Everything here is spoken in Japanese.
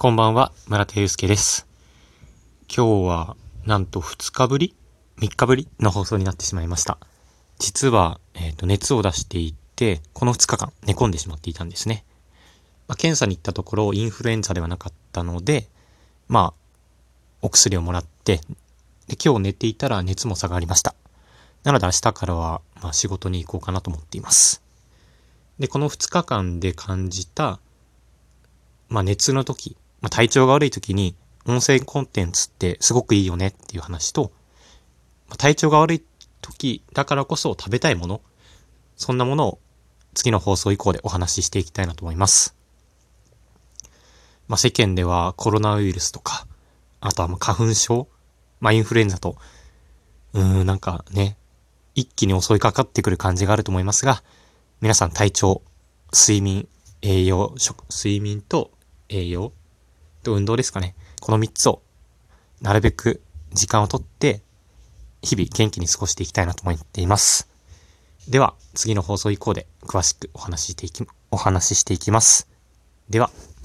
こんばんは、村田祐介です。今日は、なんと2日ぶり ?3 日ぶりの放送になってしまいました。実は、えっ、と、熱を出していて、この2日間寝込んでしまっていたんですね。まあ、検査に行ったところ、インフルエンザではなかったので、まあ、お薬をもらって、で、今日寝ていたら熱も下がりました。なので明日からは、まあ、仕事に行こうかなと思っています。で、この2日間で感じた、まあ、熱の時、まあ、体調が悪い時に音声コンテンツってすごくいいよねっていう話と、まあ、体調が悪い時だからこそ食べたいもの、そんなものを次の放送以降でお話ししていきたいなと思います。まあ、世間ではコロナウイルスとか、あとはまあ花粉症、まあ、インフルエンザと、うーん、なんかね、一気に襲いかかってくる感じがあると思いますが、皆さん体調、睡眠、栄養、食、睡眠と栄養と運動ですかね。この3つをなるべく時間をとって日々元気に過ごしていきたいなと思っています。では次の放送以降で詳しくお話ししていき、お話ししていきます。では。